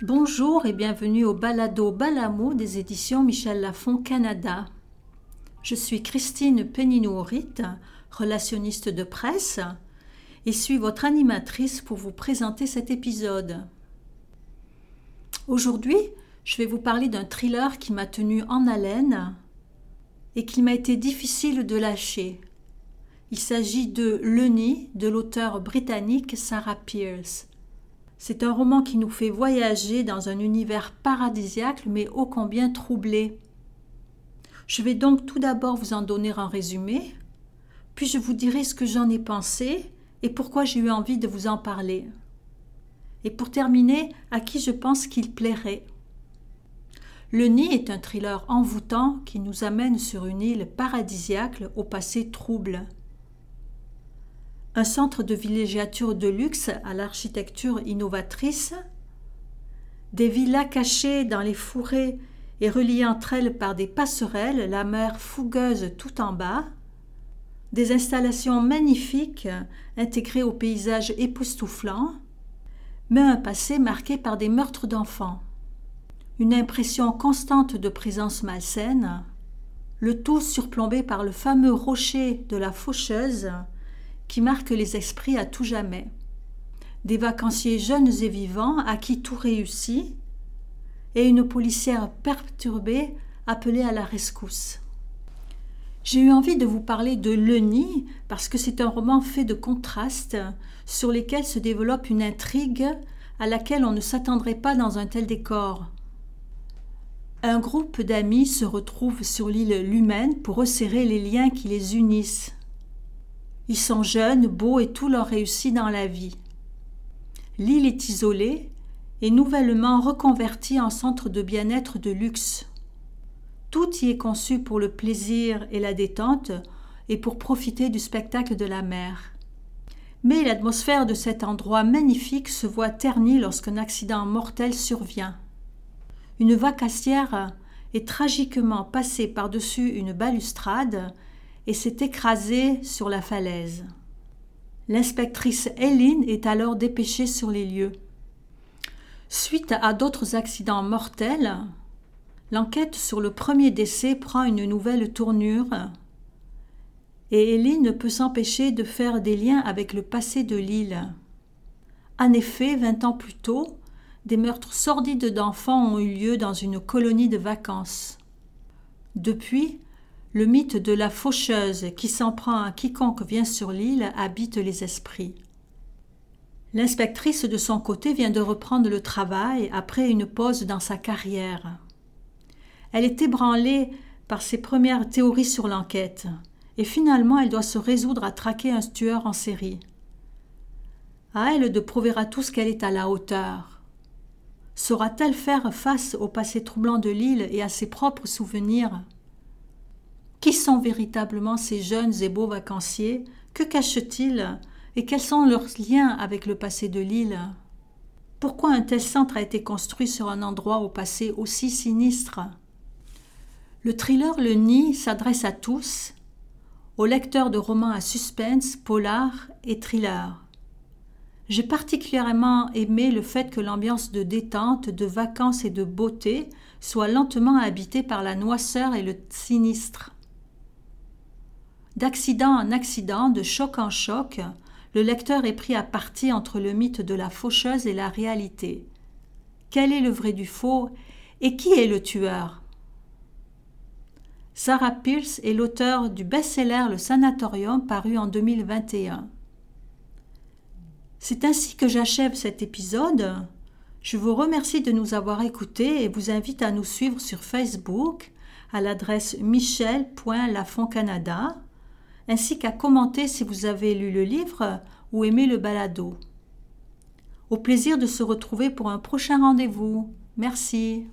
Bonjour et bienvenue au balado Balamo des éditions Michel Lafon Canada. Je suis Christine Péninourit, relationniste de presse, et suis votre animatrice pour vous présenter cet épisode. Aujourd'hui, je vais vous parler d'un thriller qui m'a tenu en haleine et qu'il m'a été difficile de lâcher. Il s'agit de Le Nid de l'auteur britannique Sarah Pearce. C'est un roman qui nous fait voyager dans un univers paradisiaque mais ô combien troublé. Je vais donc tout d'abord vous en donner un résumé, puis je vous dirai ce que j'en ai pensé et pourquoi j'ai eu envie de vous en parler. Et pour terminer, à qui je pense qu'il plairait. Le Nid est un thriller envoûtant qui nous amène sur une île paradisiaque au passé trouble un centre de villégiature de luxe à l'architecture innovatrice, des villas cachées dans les fourrés et reliées entre elles par des passerelles, la mer fougueuse tout en bas, des installations magnifiques intégrées au paysage époustouflant, mais un passé marqué par des meurtres d'enfants, une impression constante de présence malsaine, le tout surplombé par le fameux rocher de la faucheuse qui marque les esprits à tout jamais. Des vacanciers jeunes et vivants à qui tout réussit, et une policière perturbée appelée à la rescousse. J'ai eu envie de vous parler de Le Nid parce que c'est un roman fait de contrastes sur lesquels se développe une intrigue à laquelle on ne s'attendrait pas dans un tel décor. Un groupe d'amis se retrouve sur l'île Lumen pour resserrer les liens qui les unissent. Ils sont jeunes, beaux et tout leur réussit dans la vie. L'île est isolée et nouvellement reconvertie en centre de bien-être de luxe. Tout y est conçu pour le plaisir et la détente et pour profiter du spectacle de la mer. Mais l'atmosphère de cet endroit magnifique se voit ternie lorsqu'un accident mortel survient. Une vacassière est tragiquement passée par-dessus une balustrade et s'est écrasée sur la falaise. L'inspectrice Hélène est alors dépêchée sur les lieux. Suite à d'autres accidents mortels, l'enquête sur le premier décès prend une nouvelle tournure et Hélène ne peut s'empêcher de faire des liens avec le passé de l'île. En effet, vingt ans plus tôt, des meurtres sordides d'enfants ont eu lieu dans une colonie de vacances. Depuis, le mythe de la faucheuse qui s'en prend à quiconque vient sur l'île habite les esprits. L'inspectrice de son côté vient de reprendre le travail après une pause dans sa carrière. Elle est ébranlée par ses premières théories sur l'enquête, et finalement elle doit se résoudre à traquer un tueur en série. À elle de prouver à tous qu'elle est à la hauteur. Saura-t-elle faire face au passé troublant de l'île et à ses propres souvenirs? Qui sont véritablement ces jeunes et beaux vacanciers? Que cachent-ils? Et quels sont leurs liens avec le passé de l'île? Pourquoi un tel centre a été construit sur un endroit au passé aussi sinistre? Le thriller Le Nid s'adresse à tous, aux lecteurs de romans à suspense, polar et thriller. J'ai particulièrement aimé le fait que l'ambiance de détente, de vacances et de beauté soit lentement habitée par la noisseur et le sinistre. D'accident en accident, de choc en choc, le lecteur est pris à partie entre le mythe de la faucheuse et la réalité. Quel est le vrai du faux et qui est le tueur? Sarah Pierce est l'auteur du best-seller Le Sanatorium paru en 2021. C'est ainsi que j'achève cet épisode. Je vous remercie de nous avoir écoutés et vous invite à nous suivre sur Facebook à l'adresse michel.lafoncanada ainsi qu'à commenter si vous avez lu le livre ou aimé le balado. Au plaisir de se retrouver pour un prochain rendez-vous. Merci.